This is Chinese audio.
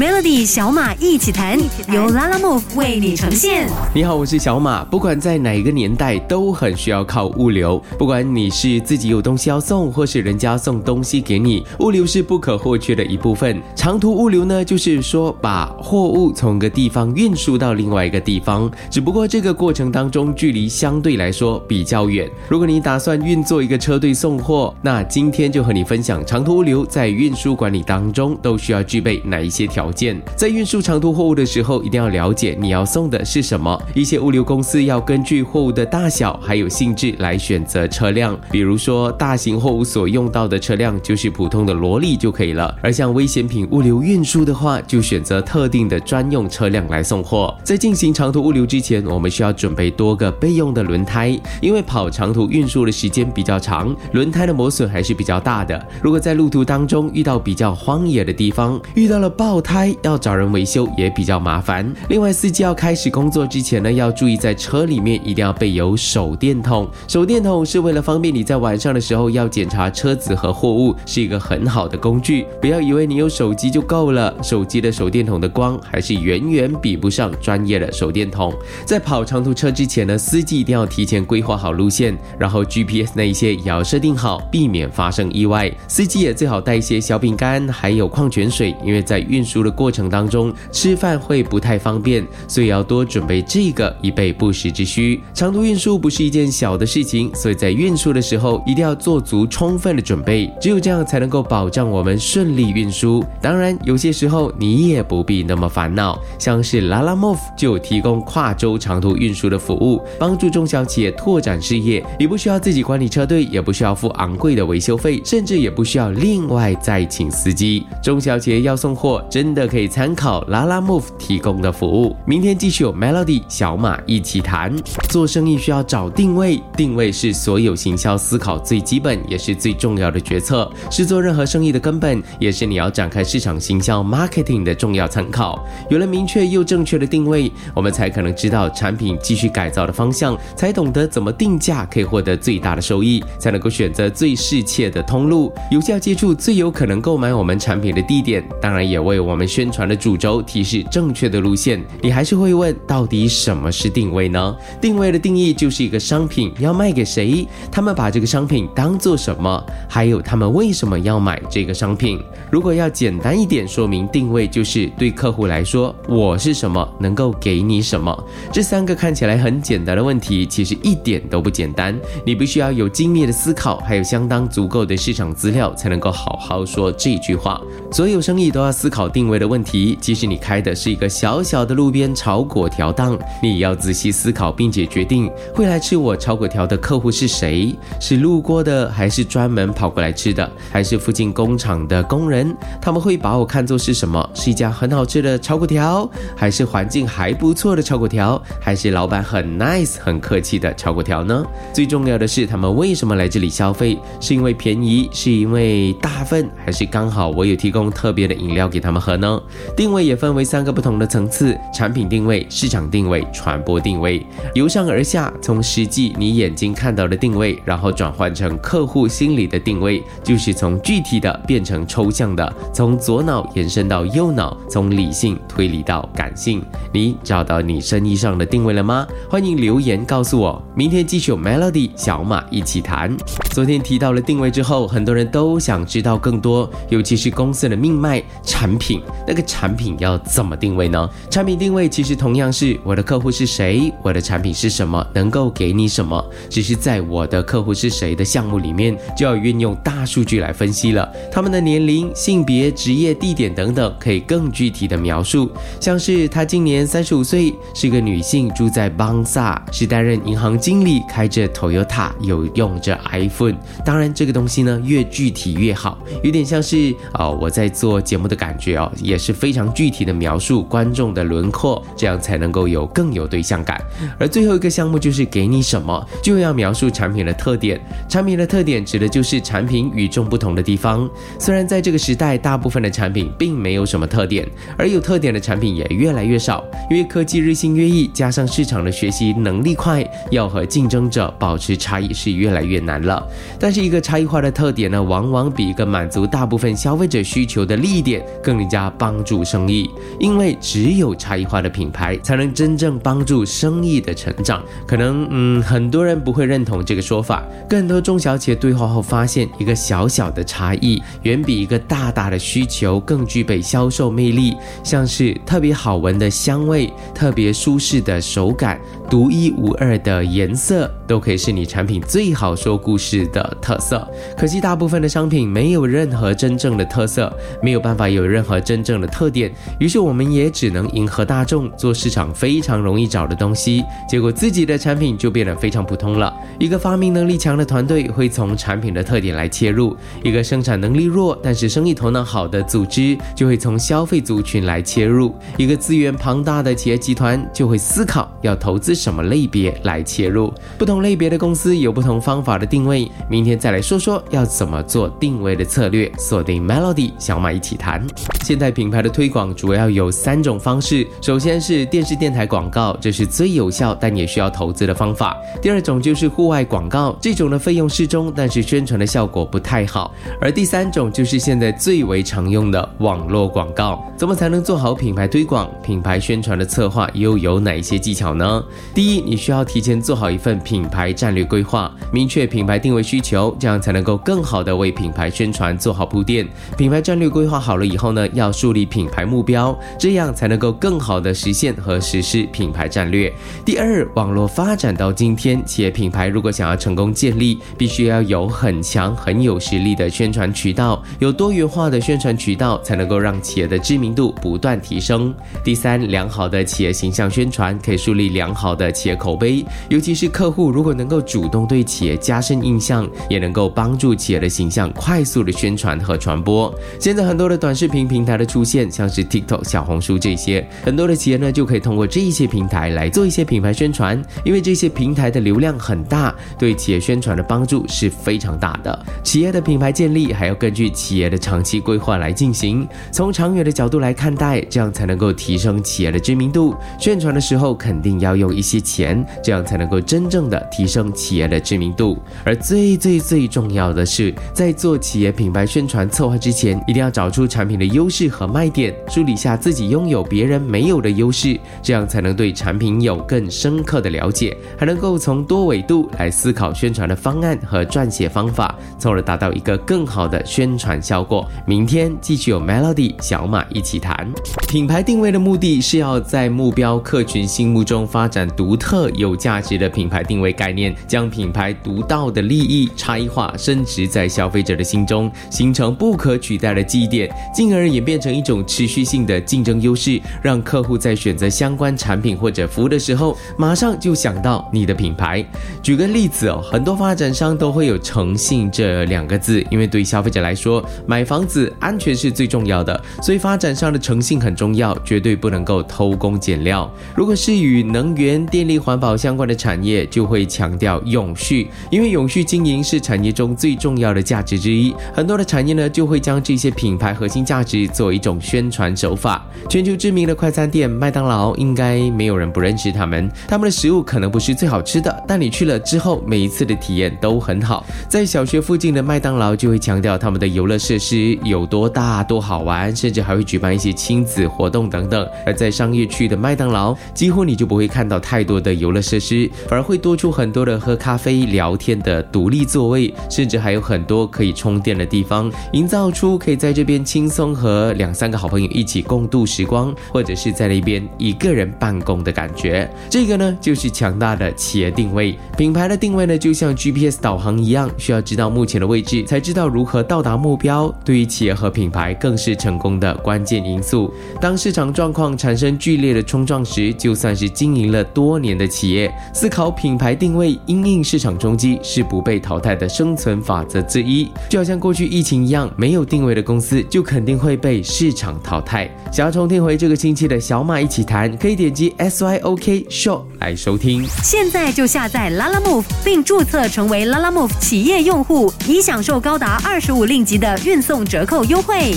Melody 小马一起谈，由拉拉 move 为你呈现。你好，我是小马。不管在哪一个年代，都很需要靠物流。不管你是自己有东西要送，或是人家送东西给你，物流是不可或缺的一部分。长途物流呢，就是说把货物从一个地方运输到另外一个地方，只不过这个过程当中距离相对来说比较远。如果你打算运作一个车队送货，那今天就和你分享长途物流在运输管理当中都需要具备哪一些条件。在运输长途货物的时候，一定要了解你要送的是什么。一些物流公司要根据货物的大小还有性质来选择车辆，比如说大型货物所用到的车辆就是普通的萝莉就可以了，而像危险品物流运输的话，就选择特定的专用车辆来送货。在进行长途物流之前，我们需要准备多个备用的轮胎，因为跑长途运输的时间比较长，轮胎的磨损还是比较大的。如果在路途当中遇到比较荒野的地方，遇到了爆胎，要找人维修也比较麻烦。另外，司机要开始工作之前呢，要注意在车里面一定要备有手电筒。手电筒是为了方便你在晚上的时候要检查车子和货物，是一个很好的工具。不要以为你有手机就够了，手机的手电筒的光还是远远比不上专业的手电筒。在跑长途车之前呢，司机一定要提前规划好路线，然后 GPS 那一些也要设定好，避免发生意外。司机也最好带一些小饼干，还有矿泉水，因为在运输的过程当中吃饭会不太方便，所以要多准备这个以备不时之需。长途运输不是一件小的事情，所以在运输的时候一定要做足充分的准备，只有这样才能够保障我们顺利运输。当然，有些时候你也不必那么烦恼，像是 Lala Move 就提供跨州长途运输的服务，帮助中小企业拓展事业。你不需要自己管理车队，也不需要付昂贵的维修费，甚至也不需要另外再请司机。中小企业要送货，真的可以参考 Lala Move 提供的服务。明天继续有 Melody 小马一起谈。做生意需要找定位，定位是所有行销思考最基本也是最重要的决策，是做任何生意的根本，也是你要展开市场行销 marketing 的重要参考。有了明确又正确的定位，我们才可能知道产品继续改造的方向，才懂得怎么定价可以获得最大的收益，才能够选择最适切的通路，有效接触最有可能购买我们产品的地点，当然也为我们们宣传的主轴提示正确的路线。你还是会问，到底什么是定位呢？定位的定义就是一个商品要卖给谁，他们把这个商品当做什么，还有他们为什么要买这个商品。如果要简单一点说明，定位就是对客户来说，我是什么，能够给你什么。这三个看起来很简单的问题，其实一点都不简单。你必须要有精密的思考，还有相当足够的市场资料，才能够好好说这句话。所有生意都要思考定为的问题，即使你开的是一个小小的路边炒粿条档，你也要仔细思考，并且决定会来吃我炒粿条的客户是谁，是路过的，还是专门跑过来吃的，还是附近工厂的工人？他们会把我看作是什么？是一家很好吃的炒粿条，还是环境还不错的炒粿条，还是老板很 nice 很客气的炒粿条呢？最重要的是，他们为什么来这里消费？是因为便宜，是因为大份，还是刚好我有提供特别的饮料给他们喝呢？定位也分为三个不同的层次：产品定位、市场定位、传播定位。由上而下，从实际你眼睛看到的定位，然后转换成客户心里的定位，就是从具体的变成抽象的，从左脑延伸到右脑，从理性推理到感性。你找到你生意上的定位了吗？欢迎留言告诉我。明天继续有 Melody 小马一起谈。昨天提到了定位之后，很多人都想知道更多，尤其是公司的命脉产品，那个产品要怎么定位呢？产品定位其实同样是我的客户是谁，我的产品是什么，能够给你什么。只是在我的客户是谁的项目里面，就要运用大数据来分析了，他们的年龄、性别、职业、地点等等，可以更具体的描述。像是他今年三十五岁，是个女性，住在邦萨，是担任银行经理，开着 Toyota，有用着 iPhone。当然，这个东西呢越具体越好，有点像是啊、我在做节目的感觉哦，也是非常具体的描述观众的轮廓，这样才能够有更有对象感。而最后一个项目就是给你什么，就要描述产品的特点。产品的特点指的就是产品与众不同的地方。虽然在这个时代，大部分的产品并没有什么特点，而有特点的产品也越来越少，因为科技日新月异，加上市场的学习能力快，要和竞争者保持差异是越来越难了。但是一个差异化的特点呢，往往比一个满足大部分消费者需求的利益点更加帮助生意。因为只有差异化的品牌，才能真正帮助生意的成长。可能嗯，很多人不会认同这个说法。更多中小企业对话后发现，一个小小的差异，远比一个大大的需求更具备销售魅力。像是特别好闻的香味，特别舒适的手感。独一无二的颜色都可以是你产品最好说故事的特色。可惜大部分的商品没有任何真正的特色，没有办法有任何真正的特点。于是我们也只能迎合大众，做市场非常容易找的东西。结果自己的产品就变得非常普通了。一个发明能力强的团队会从产品的特点来切入；一个生产能力弱但是生意头脑好的组织就会从消费族群来切入；一个资源庞大的企业集团就会思考要投资。什么类别来切入？不同类别的公司有不同方法的定位。明天再来说说要怎么做定位的策略。锁定 Melody 小马一起谈。现在品牌的推广主要有三种方式。首先是电视电台广告，这是最有效但也需要投资的方法。第二种就是户外广告，这种的费用适中，但是宣传的效果不太好。而第三种就是现在最为常用的网络广告。怎么才能做好品牌推广？品牌宣传的策划又有哪一些技巧呢？第一，你需要提前做好一份品牌战略规划，明确品牌定位需求，这样才能够更好的为品牌宣传做好铺垫。品牌战略规划好了以后呢，要树立品牌目标，这样才能够更好的实现和实施品牌战略。第二，网络发展到今天，企业品牌如果想要成功建立，必须要有很强、很有实力的宣传渠道，有多元化的宣传渠道，才能够让企业的知名度不断提升。第三，良好的企业形象宣传可以树立良好。的企业口碑，尤其是客户如如果能够主动对企业加深印象，也能够帮助企业的形象快速的宣传和传播。现在很多的短视频平台的出现，像是 TikTok、小红书这些，很多的企业呢就可以通过这一些平台来做一些品牌宣传，因为这些平台的流量很大，对企业宣传的帮助是非常大的。企业的品牌建立还要根据企业的长期规划来进行，从长远的角度来看待，这样才能够提升企业的知名度。宣传的时候肯定要用一。些钱，这样才能够真正的提升企业的知名度。而最最最重要的是，在做企业品牌宣传策划之前，一定要找出产品的优势和卖点，梳理下自己拥有别人没有的优势，这样才能对产品有更深刻的了解，还能够从多维度来思考宣传的方案和撰写方法，从而达到一个更好的宣传效果。明天继续有 Melody 小马一起谈品牌定位的目的是要在目标客群心目中发展。独特有价值的品牌定位概念，将品牌独到的利益差异化升值在消费者的心中，形成不可取代的记忆点，进而演变成一种持续性的竞争优势，让客户在选择相关产品或者服务的时候，马上就想到你的品牌。举个例子哦，很多发展商都会有诚信这两个字，因为对消费者来说，买房子安全是最重要的，所以发展商的诚信很重要，绝对不能够偷工减料。如果是与能源电力环保相关的产业就会强调永续，因为永续经营是产业中最重要的价值之一。很多的产业呢就会将这些品牌核心价值作为一种宣传手法。全球知名的快餐店麦当劳，应该没有人不认识他们。他们的食物可能不是最好吃的，但你去了之后，每一次的体验都很好。在小学附近的麦当劳就会强调他们的游乐设施有多大、多好玩，甚至还会举办一些亲子活动等等。而在商业区的麦当劳，几乎你就不会看到太。太多的游乐设施，反而会多出很多的喝咖啡、聊天的独立座位，甚至还有很多可以充电的地方，营造出可以在这边轻松和两三个好朋友一起共度时光，或者是在那边一个人办公的感觉。这个呢，就是强大的企业定位。品牌的定位呢，就像 GPS 导航一样，需要知道目前的位置，才知道如何到达目标。对于企业和品牌，更是成功的关键因素。当市场状况产生剧烈的冲撞时，就算是经营了多。多年的企业思考品牌定位，因应市场冲击是不被淘汰的生存法则之一。就好像过去疫情一样，没有定位的公司就肯定会被市场淘汰。想要重听回这个星期的小马一起谈，可以点击 S Y O K Show 来收听。现在就下载 Lala Move 并注册成为 Lala Move 企业用户，以享受高达二十五令吉的运送折扣优惠。